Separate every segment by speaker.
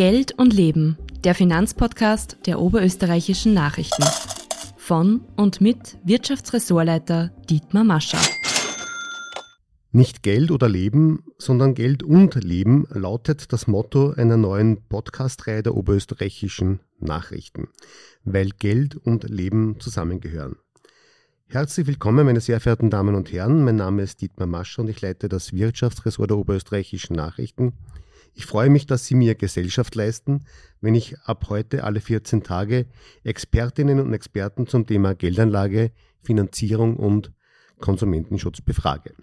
Speaker 1: Geld und Leben, der Finanzpodcast der oberösterreichischen Nachrichten. Von und mit Wirtschaftsressortleiter Dietmar Mascher.
Speaker 2: Nicht Geld oder Leben, sondern Geld und Leben lautet das Motto einer neuen Podcast-Reihe der oberösterreichischen Nachrichten, weil Geld und Leben zusammengehören. Herzlich willkommen, meine sehr verehrten Damen und Herren. Mein Name ist Dietmar Mascher und ich leite das Wirtschaftsressort der oberösterreichischen Nachrichten. Ich freue mich, dass Sie mir Gesellschaft leisten, wenn ich ab heute alle 14 Tage Expertinnen und Experten zum Thema Geldanlage, Finanzierung und Konsumentenschutz befrage.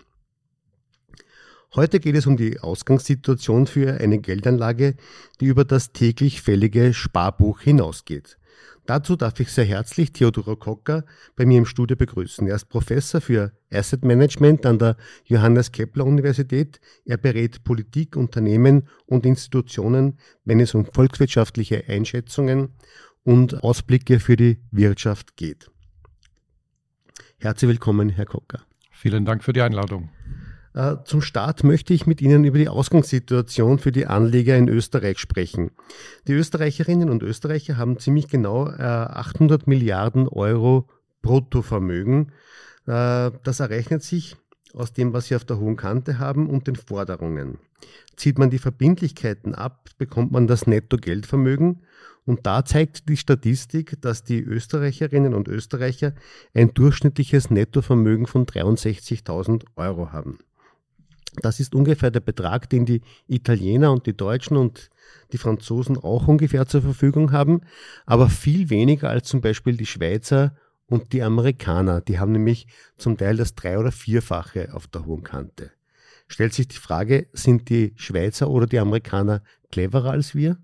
Speaker 2: Heute geht es um die Ausgangssituation für eine Geldanlage, die über das täglich fällige Sparbuch hinausgeht. Dazu darf ich sehr herzlich Theodoro Kocker bei mir im Studio begrüßen. Er ist Professor für Asset Management an der Johannes Kepler Universität. Er berät Politik, Unternehmen und Institutionen, wenn es um volkswirtschaftliche Einschätzungen und Ausblicke für die Wirtschaft geht. Herzlich willkommen, Herr Kocker.
Speaker 3: Vielen Dank für die Einladung.
Speaker 2: Äh, zum Start möchte ich mit Ihnen über die Ausgangssituation für die Anleger in Österreich sprechen. Die Österreicherinnen und Österreicher haben ziemlich genau 800 äh, Milliarden Euro Bruttovermögen. Äh, das errechnet sich aus dem, was sie auf der hohen Kante haben und den Forderungen. Zieht man die Verbindlichkeiten ab, bekommt man das Nettogeldvermögen und da zeigt die Statistik, dass die Österreicherinnen und Österreicher ein durchschnittliches Nettovermögen von 63.000 Euro haben. Das ist ungefähr der Betrag, den die Italiener und die Deutschen und die Franzosen auch ungefähr zur Verfügung haben, aber viel weniger als zum Beispiel die Schweizer und die Amerikaner. Die haben nämlich zum Teil das drei- oder vierfache auf der hohen Kante. Stellt sich die Frage, sind die Schweizer oder die Amerikaner cleverer als wir?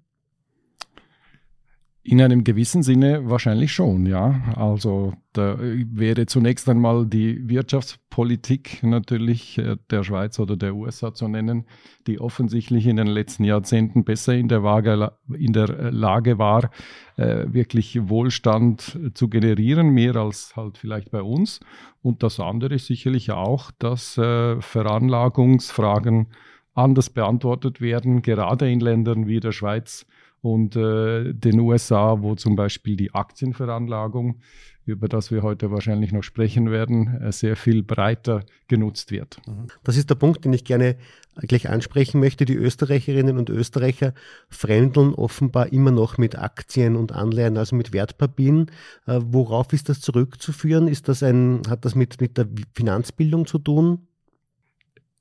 Speaker 3: In einem gewissen Sinne wahrscheinlich schon, ja. Also da wäre zunächst einmal die Wirtschaftspolitik natürlich äh, der Schweiz oder der USA zu nennen, die offensichtlich in den letzten Jahrzehnten besser in der, Waage, in der Lage war, äh, wirklich Wohlstand zu generieren, mehr als halt vielleicht bei uns. Und das andere ist sicherlich auch, dass äh, Veranlagungsfragen anders beantwortet werden, gerade in Ländern wie der Schweiz und äh, den USA, wo zum Beispiel die Aktienveranlagung, über das wir heute wahrscheinlich noch sprechen werden, äh, sehr viel breiter genutzt wird.
Speaker 2: Mhm. Das ist der Punkt, den ich gerne gleich ansprechen möchte. Die Österreicherinnen und Österreicher fremdeln offenbar immer noch mit Aktien und Anleihen, also mit Wertpapieren. Äh, worauf ist das zurückzuführen? Ist das ein, hat das mit, mit der Finanzbildung zu tun?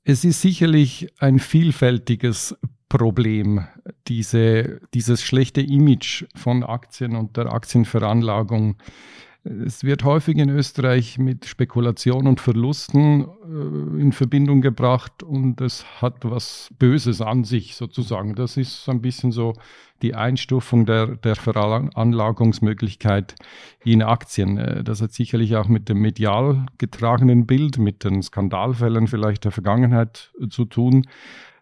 Speaker 3: Es ist sicherlich ein vielfältiges Problem, diese, dieses schlechte Image von Aktien und der Aktienveranlagung. Es wird häufig in Österreich mit Spekulation und Verlusten äh, in Verbindung gebracht und es hat was Böses an sich sozusagen. Das ist so ein bisschen so die Einstufung der, der Veranlagungsmöglichkeit in Aktien. Äh, das hat sicherlich auch mit dem medial getragenen Bild, mit den Skandalfällen vielleicht der Vergangenheit zu tun.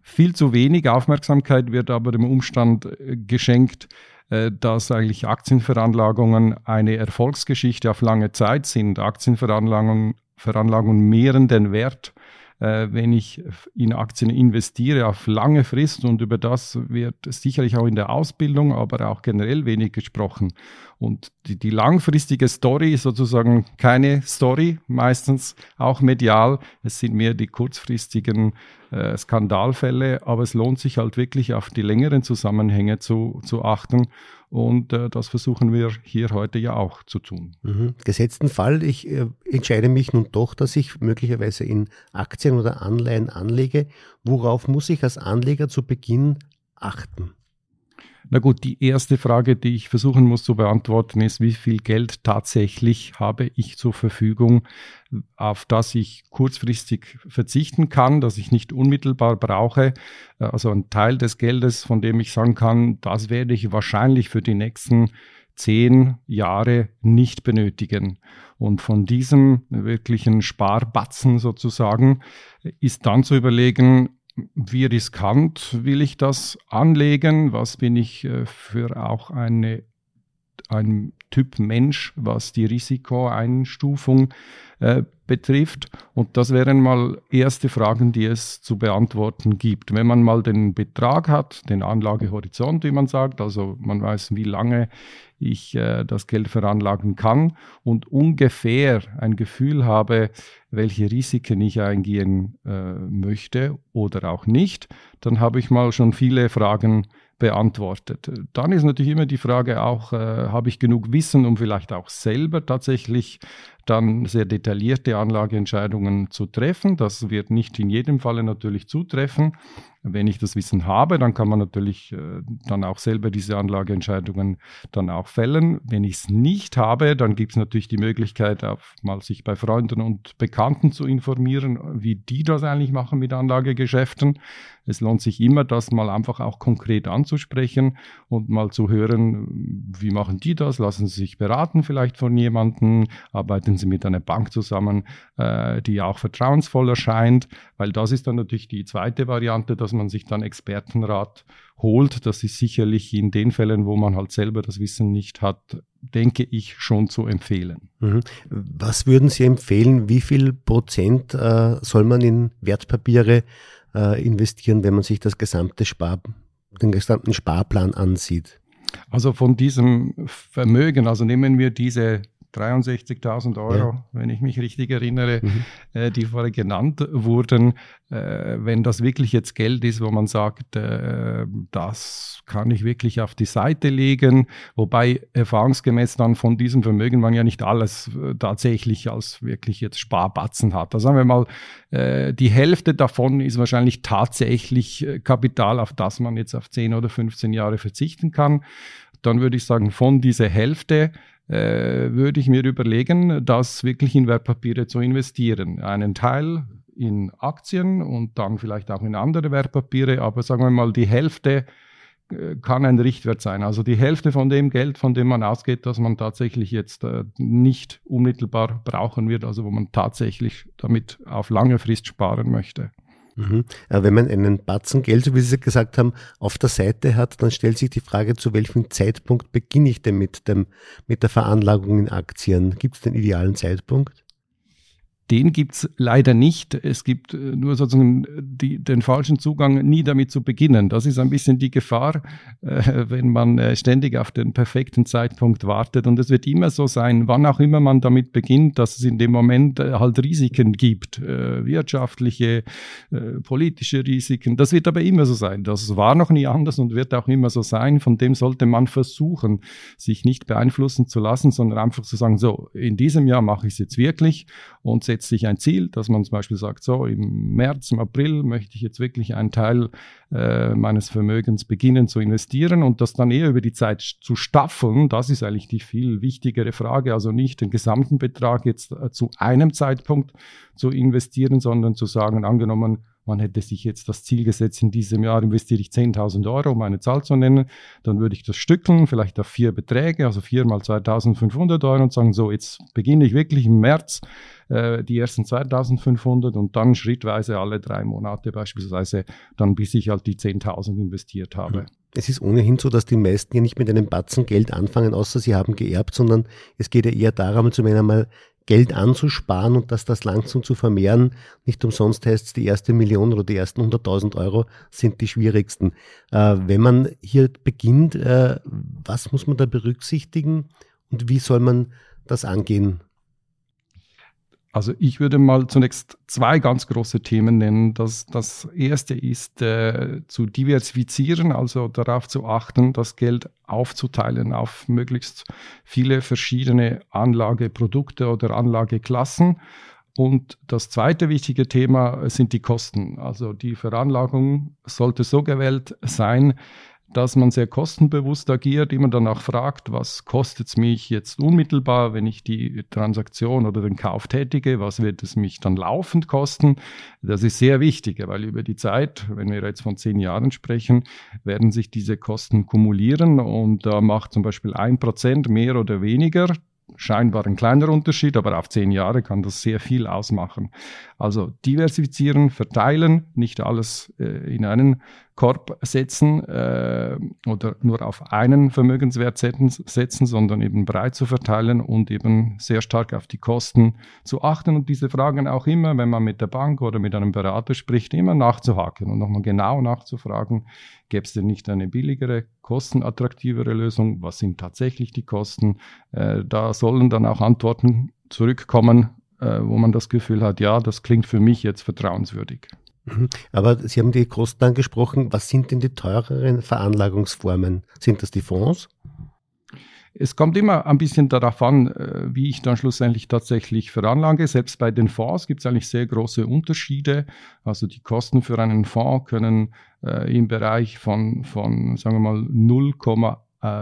Speaker 3: Viel zu wenig Aufmerksamkeit wird aber dem Umstand äh, geschenkt, äh, dass eigentlich Aktienveranlagungen eine Erfolgsgeschichte auf lange Zeit sind. Aktienveranlagungen Veranlagungen mehren den Wert äh, wenn ich in Aktien investiere auf lange Frist und über das wird sicherlich auch in der Ausbildung, aber auch generell wenig gesprochen. Und die, die langfristige Story ist sozusagen keine Story, meistens auch medial. Es sind mehr die kurzfristigen äh, Skandalfälle, aber es lohnt sich halt wirklich auf die längeren Zusammenhänge zu, zu achten. Und äh, das versuchen wir hier heute ja auch zu tun.
Speaker 2: Mhm. Gesetzten Fall, ich äh, entscheide mich nun doch, dass ich möglicherweise in Aktien oder Anleihen anlege. Worauf muss ich als Anleger zu Beginn achten?
Speaker 3: Na gut, die erste Frage, die ich versuchen muss zu beantworten, ist, wie viel Geld tatsächlich habe ich zur Verfügung, auf das ich kurzfristig verzichten kann, das ich nicht unmittelbar brauche. Also ein Teil des Geldes, von dem ich sagen kann, das werde ich wahrscheinlich für die nächsten zehn Jahre nicht benötigen. Und von diesem wirklichen Sparbatzen sozusagen ist dann zu überlegen, wie riskant will ich das anlegen? Was bin ich äh, für auch eine, ein Typ Mensch, was die Risikoeinstufung äh, betrifft. Und das wären mal erste Fragen, die es zu beantworten gibt. Wenn man mal den Betrag hat, den Anlagehorizont, wie man sagt, also man weiß, wie lange ich äh, das Geld veranlagen kann und ungefähr ein Gefühl habe, welche Risiken ich eingehen äh, möchte oder auch nicht, dann habe ich mal schon viele Fragen beantwortet. Dann ist natürlich immer die Frage auch, äh, habe ich genug Wissen, um vielleicht auch selber tatsächlich dann sehr detaillierte Anlageentscheidungen zu treffen. Das wird nicht in jedem Falle natürlich zutreffen. Wenn ich das Wissen habe, dann kann man natürlich äh, dann auch selber diese Anlageentscheidungen dann auch fällen. Wenn ich es nicht habe, dann gibt es natürlich die Möglichkeit, auch mal sich bei Freunden und Bekannten zu informieren, wie die das eigentlich machen mit Anlagegeschäften. Es lohnt sich immer, das mal einfach auch konkret anzusprechen und mal zu hören, wie machen die das? Lassen sie sich beraten vielleicht von jemandem? Arbeiten sie mit einer Bank zusammen, äh, die auch vertrauensvoll erscheint? Weil das ist dann natürlich die zweite Variante, dass man sich dann Expertenrat holt. Das ist sicherlich in den Fällen, wo man halt selber das Wissen nicht hat, denke ich, schon zu empfehlen.
Speaker 2: Mhm. Was würden Sie empfehlen? Wie viel Prozent äh, soll man in Wertpapiere äh, investieren, wenn man sich das gesamte Spar, den gesamten Sparplan ansieht?
Speaker 3: Also von diesem Vermögen, also nehmen wir diese 63.000 Euro, ja. wenn ich mich richtig erinnere, mhm. äh, die vorher genannt wurden. Äh, wenn das wirklich jetzt Geld ist, wo man sagt, äh, das kann ich wirklich auf die Seite legen, wobei erfahrungsgemäß dann von diesem Vermögen man ja nicht alles äh, tatsächlich als wirklich jetzt Sparbatzen hat. Also sagen wir mal, äh, die Hälfte davon ist wahrscheinlich tatsächlich äh, Kapital, auf das man jetzt auf 10 oder 15 Jahre verzichten kann. Dann würde ich sagen, von dieser Hälfte äh, würde ich mir überlegen, das wirklich in Wertpapiere zu investieren. Einen Teil in Aktien und dann vielleicht auch in andere Wertpapiere, aber sagen wir mal, die Hälfte äh, kann ein Richtwert sein. Also die Hälfte von dem Geld, von dem man ausgeht, dass man tatsächlich jetzt äh, nicht unmittelbar brauchen wird, also wo man tatsächlich damit auf lange Frist sparen möchte.
Speaker 2: Mhm. Wenn man einen Batzen Geld, so wie Sie gesagt haben, auf der Seite hat, dann stellt sich die Frage, zu welchem Zeitpunkt beginne ich denn mit, dem, mit der Veranlagung in Aktien? Gibt es den idealen Zeitpunkt?
Speaker 3: Den gibt es leider nicht. Es gibt äh, nur sozusagen die, den falschen Zugang, nie damit zu beginnen. Das ist ein bisschen die Gefahr, äh, wenn man äh, ständig auf den perfekten Zeitpunkt wartet. Und es wird immer so sein, wann auch immer man damit beginnt, dass es in dem Moment äh, halt Risiken gibt, äh, wirtschaftliche, äh, politische Risiken. Das wird aber immer so sein. Das war noch nie anders und wird auch immer so sein. Von dem sollte man versuchen, sich nicht beeinflussen zu lassen, sondern einfach zu sagen, so, in diesem Jahr mache ich es jetzt wirklich und setzt sich ein Ziel, dass man zum Beispiel sagt, so im März, im April möchte ich jetzt wirklich einen Teil äh, meines Vermögens beginnen zu investieren und das dann eher über die Zeit zu staffeln, das ist eigentlich die viel wichtigere Frage. Also nicht den gesamten Betrag jetzt äh, zu einem Zeitpunkt zu investieren, sondern zu sagen, angenommen, man hätte sich jetzt das Ziel gesetzt, in diesem Jahr investiere ich 10.000 Euro, um eine Zahl zu nennen, dann würde ich das stückeln, vielleicht auf vier Beträge, also vier mal 2.500 Euro und sagen, so, jetzt beginne ich wirklich im März äh, die ersten 2.500 und dann schrittweise alle drei Monate beispielsweise, dann bis ich halt die 10.000 investiert habe.
Speaker 2: Es ist ohnehin so, dass die meisten ja nicht mit einem Batzen Geld anfangen, außer sie haben geerbt, sondern es geht ja eher darum, zum einmal Geld anzusparen und dass das langsam zu vermehren. Nicht umsonst heißt es, die erste Million oder die ersten 100.000 Euro sind die schwierigsten. Äh, wenn man hier beginnt, äh, was muss man da berücksichtigen und wie soll man das angehen?
Speaker 3: Also ich würde mal zunächst zwei ganz große Themen nennen. Das, das erste ist äh, zu diversifizieren, also darauf zu achten, das Geld aufzuteilen auf möglichst viele verschiedene Anlageprodukte oder Anlageklassen. Und das zweite wichtige Thema sind die Kosten. Also die Veranlagung sollte so gewählt sein, dass man sehr kostenbewusst agiert, immer danach fragt, was kostet es mich jetzt unmittelbar, wenn ich die Transaktion oder den Kauf tätige, was wird es mich dann laufend kosten. Das ist sehr wichtig, weil über die Zeit, wenn wir jetzt von zehn Jahren sprechen, werden sich diese Kosten kumulieren und da macht zum Beispiel ein Prozent mehr oder weniger scheinbar ein kleiner Unterschied, aber auf zehn Jahre kann das sehr viel ausmachen. Also diversifizieren, verteilen, nicht alles äh, in einen Korb setzen äh, oder nur auf einen Vermögenswert setzen, sondern eben breit zu verteilen und eben sehr stark auf die Kosten zu achten und diese Fragen auch immer, wenn man mit der Bank oder mit einem Berater spricht, immer nachzuhaken und nochmal genau nachzufragen, gäbe es denn nicht eine billigere, kostenattraktivere Lösung? Was sind tatsächlich die Kosten? Äh, da sollen dann auch Antworten zurückkommen, äh, wo man das Gefühl hat, ja, das klingt für mich jetzt vertrauenswürdig.
Speaker 2: Mhm. Aber Sie haben die Kosten angesprochen. Was sind denn die teureren Veranlagungsformen? Sind das die Fonds?
Speaker 3: Es kommt immer ein bisschen darauf an, äh, wie ich dann schlussendlich tatsächlich veranlage. Selbst bei den Fonds gibt es eigentlich sehr große Unterschiede. Also die Kosten für einen Fonds können äh, im Bereich von, von sagen wir mal, 0,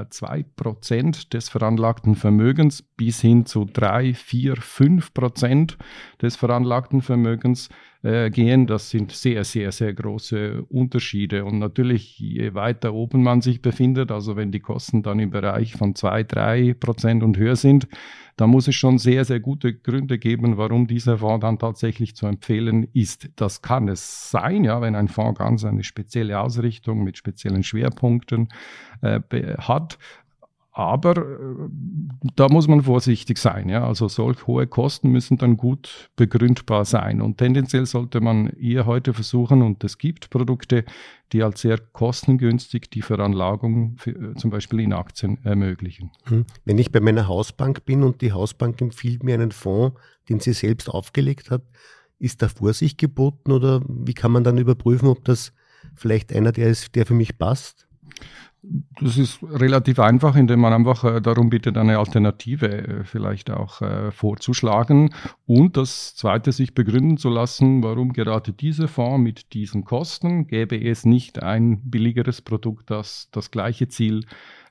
Speaker 3: 2 Prozent des veranlagten Vermögens bis hin zu 3, 4, 5 Prozent des veranlagten Vermögens äh, gehen. Das sind sehr, sehr, sehr große Unterschiede. Und natürlich, je weiter oben man sich befindet, also wenn die Kosten dann im Bereich von 2, 3 Prozent und höher sind, da muss es schon sehr, sehr gute Gründe geben, warum dieser Fonds dann tatsächlich zu empfehlen ist. Das kann es sein, ja, wenn ein Fonds ganz eine spezielle Ausrichtung mit speziellen Schwerpunkten äh, hat. Aber äh, da muss man vorsichtig sein. Ja? Also solch hohe Kosten müssen dann gut begründbar sein. Und tendenziell sollte man eher heute versuchen, und es gibt Produkte, die als sehr kostengünstig die Veranlagung für, äh, zum Beispiel in Aktien ermöglichen.
Speaker 2: Hm. Wenn ich bei meiner Hausbank bin und die Hausbank empfiehlt mir einen Fonds, den sie selbst aufgelegt hat, ist da Vorsicht geboten oder wie kann man dann überprüfen, ob das vielleicht einer der ist, der für mich passt?
Speaker 3: Das ist relativ einfach, indem man einfach äh, darum bittet, eine Alternative äh, vielleicht auch äh, vorzuschlagen und das Zweite, sich begründen zu lassen, warum gerade dieser Fonds mit diesen Kosten gäbe es nicht ein billigeres Produkt, das das gleiche Ziel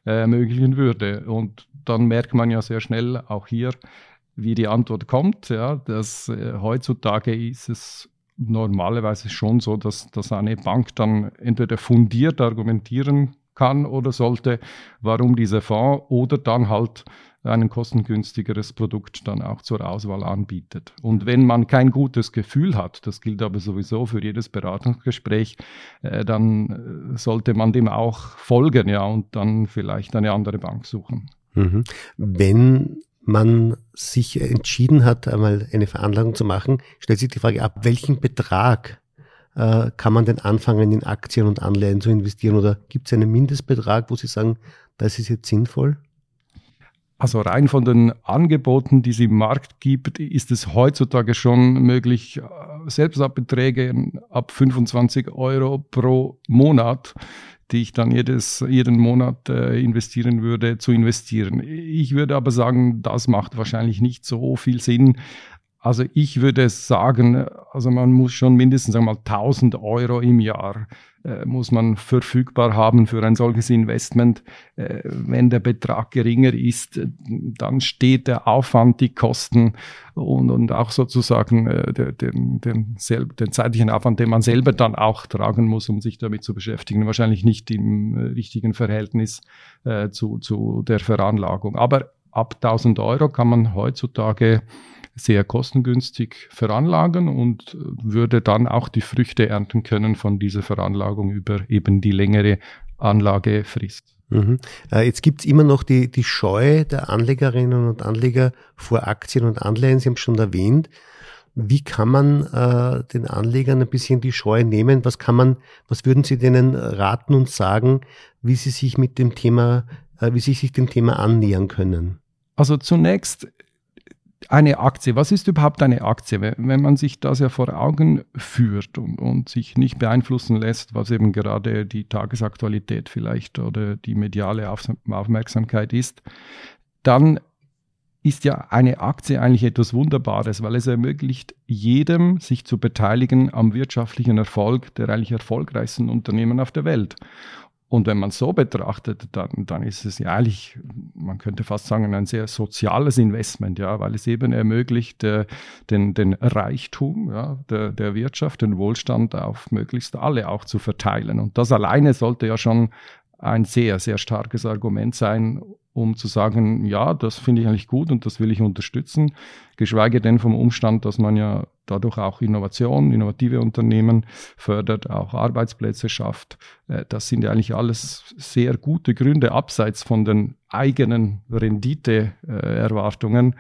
Speaker 3: ermöglichen würde. Und dann merkt man ja sehr schnell auch hier, wie die Antwort kommt. Ja, dass heutzutage ist es normalerweise schon so, dass, dass eine Bank dann entweder fundiert argumentieren kann oder sollte, warum dieser Fonds oder dann halt ein kostengünstigeres Produkt dann auch zur Auswahl anbietet. Und wenn man kein gutes Gefühl hat, das gilt aber sowieso für jedes Beratungsgespräch, äh, dann äh, sollte man dem auch folgen, ja, und dann vielleicht eine andere Bank suchen.
Speaker 2: Mhm. Wenn man sich entschieden hat, einmal eine Veranlagung zu machen, stellt sich die Frage, ab welchem Betrag äh, kann man denn anfangen, in Aktien und Anleihen zu investieren? Oder gibt es einen Mindestbetrag, wo Sie sagen, das ist jetzt sinnvoll?
Speaker 3: Also rein von den Angeboten, die es im Markt gibt, ist es heutzutage schon möglich, äh, Selbstabeträge ab 25 Euro pro Monat, die ich dann jedes, jeden Monat äh, investieren würde, zu investieren. Ich würde aber sagen, das macht wahrscheinlich nicht so viel Sinn, also ich würde sagen, also man muss schon mindestens einmal 1000 Euro im Jahr äh, muss man verfügbar haben für ein solches Investment. Äh, wenn der Betrag geringer ist, dann steht der Aufwand, die Kosten und, und auch sozusagen äh, der, den, den, den zeitlichen Aufwand, den man selber dann auch tragen muss, um sich damit zu beschäftigen, wahrscheinlich nicht im äh, richtigen Verhältnis äh, zu, zu der Veranlagung. Aber ab 1000 Euro kann man heutzutage sehr kostengünstig veranlagen und würde dann auch die Früchte ernten können von dieser Veranlagung über eben die längere Anlagefrist.
Speaker 2: Mhm. Äh, jetzt gibt's immer noch die, die Scheu der Anlegerinnen und Anleger vor Aktien und Anleihen. Sie haben es schon erwähnt. Wie kann man äh, den Anlegern ein bisschen die Scheu nehmen? Was kann man, was würden Sie denen raten und sagen, wie sie sich mit dem Thema, äh, wie sie sich dem Thema annähern können?
Speaker 3: Also zunächst eine Aktie, was ist überhaupt eine Aktie? Wenn man sich das ja vor Augen führt und, und, sich nicht beeinflussen lässt, was eben gerade die Tagesaktualität vielleicht oder die mediale Aufmerksamkeit ist, dann ist ja eine Aktie eigentlich etwas Wunderbares, weil es ermöglicht jedem, sich zu beteiligen am wirtschaftlichen Erfolg der eigentlich erfolgreichsten Unternehmen auf der Welt. Und wenn man so betrachtet, dann, dann ist es ja eigentlich, man könnte fast sagen, ein sehr soziales Investment, ja, weil es eben ermöglicht, äh, den, den Reichtum ja, der, der Wirtschaft, den Wohlstand auf möglichst alle auch zu verteilen. Und das alleine sollte ja schon ein sehr, sehr starkes Argument sein, um zu sagen, ja, das finde ich eigentlich gut und das will ich unterstützen, geschweige denn vom Umstand, dass man ja dadurch auch Innovation, innovative Unternehmen, fördert auch Arbeitsplätze, schafft. Äh, das sind ja eigentlich alles sehr gute Gründe, abseits von den eigenen Renditeerwartungen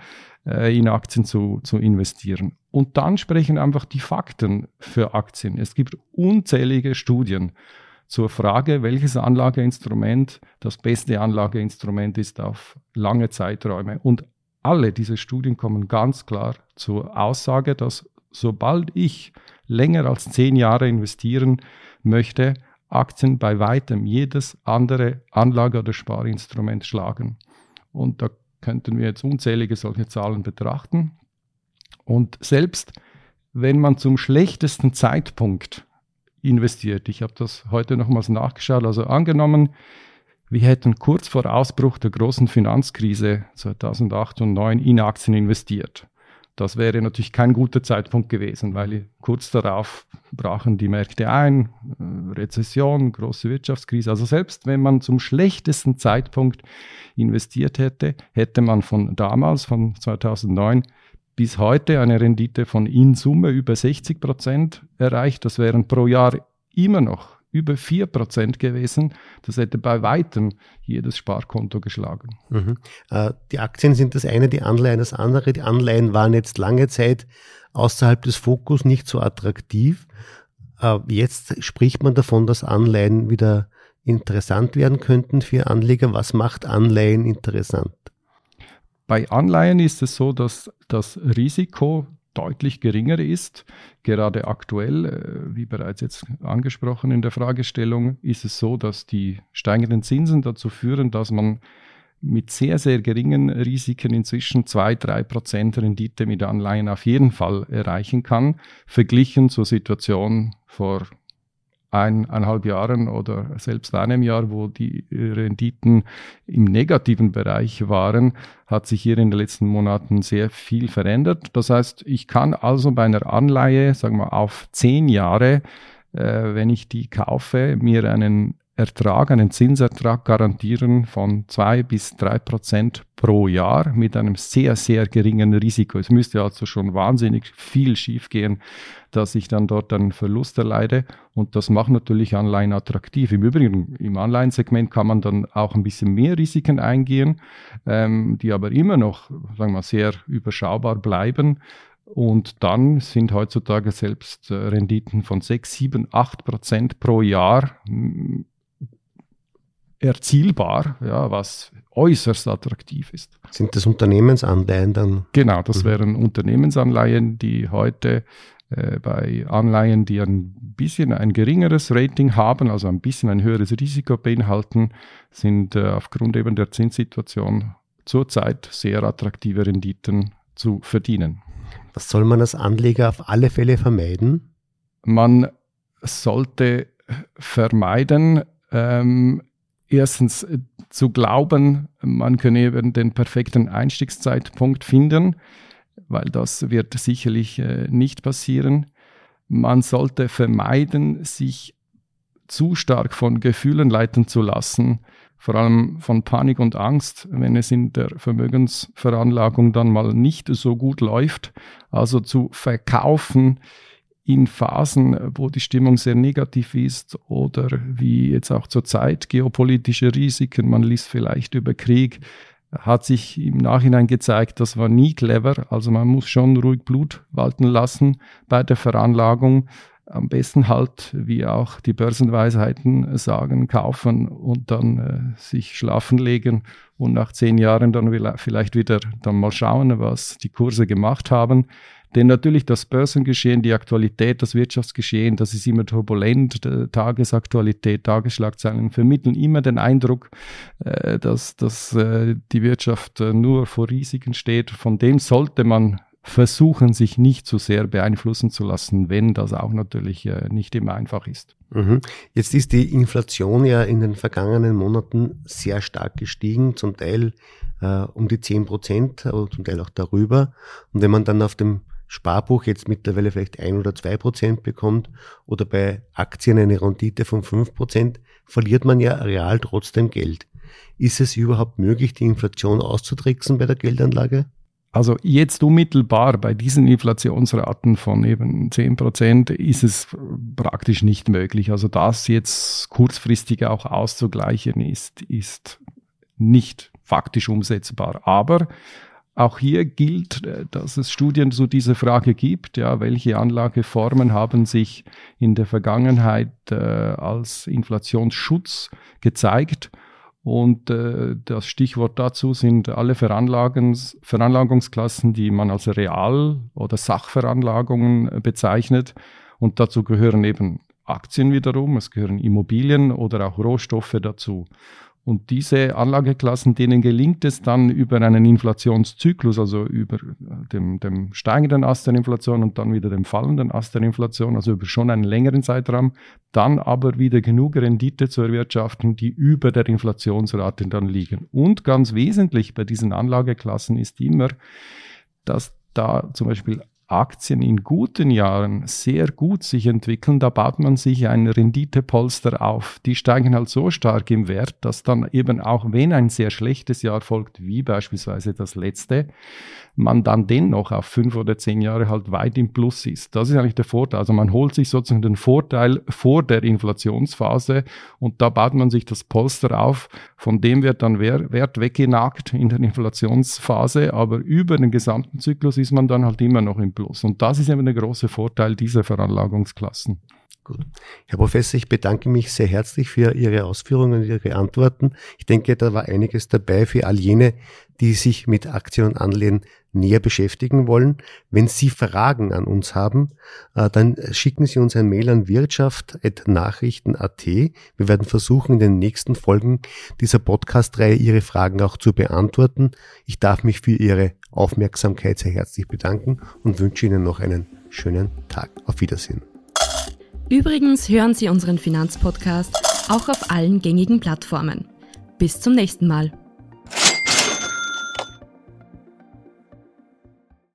Speaker 3: äh, in Aktien zu, zu investieren. Und dann sprechen einfach die Fakten für Aktien. Es gibt unzählige Studien zur Frage, welches Anlageinstrument das beste Anlageinstrument ist auf lange Zeiträume. Und alle diese Studien kommen ganz klar zur Aussage, dass sobald ich länger als zehn Jahre investieren möchte, Aktien bei weitem jedes andere Anlage- oder Sparinstrument schlagen. Und da könnten wir jetzt unzählige solche Zahlen betrachten. Und selbst wenn man zum schlechtesten Zeitpunkt investiert, ich habe das heute nochmals nachgeschaut, also angenommen, wir hätten kurz vor Ausbruch der großen Finanzkrise 2008 und 2009 in Aktien investiert. Das wäre natürlich kein guter Zeitpunkt gewesen, weil kurz darauf brachen die Märkte ein, äh, Rezession, große Wirtschaftskrise. Also selbst wenn man zum schlechtesten Zeitpunkt investiert hätte, hätte man von damals, von 2009 bis heute eine Rendite von in Summe über 60 Prozent erreicht. Das wären pro Jahr immer noch über 4% gewesen. Das hätte bei weitem jedes Sparkonto geschlagen.
Speaker 2: Mhm. Äh, die Aktien sind das eine, die Anleihen das andere. Die Anleihen waren jetzt lange Zeit außerhalb des Fokus nicht so attraktiv. Äh, jetzt spricht man davon, dass Anleihen wieder interessant werden könnten für Anleger. Was macht Anleihen interessant?
Speaker 3: Bei Anleihen ist es so, dass das Risiko deutlich geringer ist. Gerade aktuell, äh, wie bereits jetzt angesprochen in der Fragestellung, ist es so, dass die steigenden Zinsen dazu führen, dass man mit sehr, sehr geringen Risiken inzwischen 2-3% Rendite mit Anleihen auf jeden Fall erreichen kann, verglichen zur Situation vor eineinhalb Jahren oder selbst einem Jahr, wo die Renditen im negativen Bereich waren, hat sich hier in den letzten Monaten sehr viel verändert. Das heißt, ich kann also bei einer Anleihe, sagen wir auf zehn Jahre, äh, wenn ich die kaufe, mir einen Ertrag, einen Zinsertrag garantieren von zwei bis drei Prozent pro Jahr mit einem sehr, sehr geringen Risiko. Es müsste also schon wahnsinnig viel schiefgehen, dass ich dann dort einen Verlust erleide. Und das macht natürlich Anleihen attraktiv. Im Übrigen, im Anleihensegment kann man dann auch ein bisschen mehr Risiken eingehen, ähm, die aber immer noch, sagen wir, sehr überschaubar bleiben. Und dann sind heutzutage selbst äh, Renditen von 6, 7, 8 Prozent pro Jahr erzielbar, ja, was äußerst attraktiv ist.
Speaker 2: Sind das Unternehmensanleihen dann?
Speaker 3: Genau, das mhm. wären Unternehmensanleihen, die heute äh, bei Anleihen, die ein bisschen ein geringeres Rating haben, also ein bisschen ein höheres Risiko beinhalten, sind äh, aufgrund eben der Zinssituation zurzeit sehr attraktive Renditen zu verdienen.
Speaker 2: Was soll man als Anleger auf alle Fälle vermeiden?
Speaker 3: Man sollte vermeiden, ähm, erstens äh, zu glauben, man könne eben den perfekten Einstiegszeitpunkt finden, weil das wird sicherlich äh, nicht passieren. Man sollte vermeiden, sich zu stark von Gefühlen leiten zu lassen, vor allem von Panik und Angst, wenn es in der Vermögensveranlagung dann mal nicht so gut läuft. Also zu verkaufen, in Phasen, wo die Stimmung sehr negativ ist oder wie jetzt auch zur Zeit geopolitische Risiken, man liest vielleicht über Krieg, hat sich im Nachhinein gezeigt, das war nie clever. Also man muss schon ruhig Blut walten lassen bei der Veranlagung. Am besten halt, wie auch die Börsenweisheiten sagen, kaufen und dann äh, sich schlafen legen und nach zehn Jahren dann vielleicht wieder dann mal schauen, was die Kurse gemacht haben. Denn natürlich das Börsengeschehen, die Aktualität, das Wirtschaftsgeschehen, das ist immer turbulent. Tagesaktualität, Tagesschlagzeilen vermitteln immer den Eindruck, äh, dass, dass äh, die Wirtschaft äh, nur vor Risiken steht. Von dem sollte man versuchen, sich nicht zu sehr beeinflussen zu lassen, wenn das auch natürlich nicht immer einfach ist.
Speaker 2: Mhm. Jetzt ist die Inflation ja in den vergangenen Monaten sehr stark gestiegen, zum Teil äh, um die 10 Prozent, aber zum Teil auch darüber. Und wenn man dann auf dem Sparbuch jetzt mittlerweile vielleicht ein oder zwei Prozent bekommt oder bei Aktien eine Rendite von fünf Prozent, verliert man ja real trotzdem Geld. Ist es überhaupt möglich, die Inflation auszutricksen bei der Geldanlage?
Speaker 3: Also jetzt unmittelbar bei diesen Inflationsraten von eben 10 Prozent ist es praktisch nicht möglich. Also das jetzt kurzfristig auch auszugleichen ist, ist nicht faktisch umsetzbar. Aber auch hier gilt, äh, dass es Studien zu dieser Frage gibt, ja, welche Anlageformen haben sich in der Vergangenheit äh, als Inflationsschutz gezeigt. Und äh, das Stichwort dazu sind alle Veranlagungs Veranlagungsklassen, die man als Real- oder Sachveranlagungen äh, bezeichnet. Und dazu gehören eben Aktien wiederum, es gehören Immobilien oder auch Rohstoffe dazu. Und diese Anlageklassen, denen gelingt es dann über einen Inflationszyklus, also über dem, dem steigenden Ast der Inflation und dann wieder dem fallenden Ast der Inflation, also über schon einen längeren Zeitraum, dann aber wieder genug Rendite zu erwirtschaften, die über der Inflationsrate dann liegen. Und ganz wesentlich bei diesen Anlageklassen ist immer, dass da zum Beispiel Aktien in guten Jahren sehr gut sich entwickeln, da baut man sich ein Renditepolster auf. Die steigen halt so stark im Wert, dass dann eben auch wenn ein sehr schlechtes Jahr folgt, wie beispielsweise das letzte, man dann dennoch auf fünf oder zehn Jahre halt weit im Plus ist. Das ist eigentlich der Vorteil. Also man holt sich sozusagen den Vorteil vor der Inflationsphase und da baut man sich das Polster auf, von dem wird dann Wert weggenagt in der Inflationsphase, aber über den gesamten Zyklus ist man dann halt immer noch im Plus. Und das ist eben der große Vorteil dieser Veranlagungsklassen.
Speaker 2: Gut. Herr Professor, ich bedanke mich sehr herzlich für Ihre Ausführungen und Ihre Antworten. Ich denke, da war einiges dabei für all jene, die sich mit Aktien und Anleihen näher beschäftigen wollen. Wenn Sie Fragen an uns haben, äh, dann schicken Sie uns ein Mail an wirtschaft.nachrichten.at. Wir werden versuchen, in den nächsten Folgen dieser Podcast-Reihe Ihre Fragen auch zu beantworten. Ich darf mich für Ihre Aufmerksamkeit sehr herzlich bedanken und wünsche Ihnen noch einen schönen Tag. Auf Wiedersehen.
Speaker 1: Übrigens hören Sie unseren Finanzpodcast auch auf allen gängigen Plattformen. Bis zum nächsten Mal.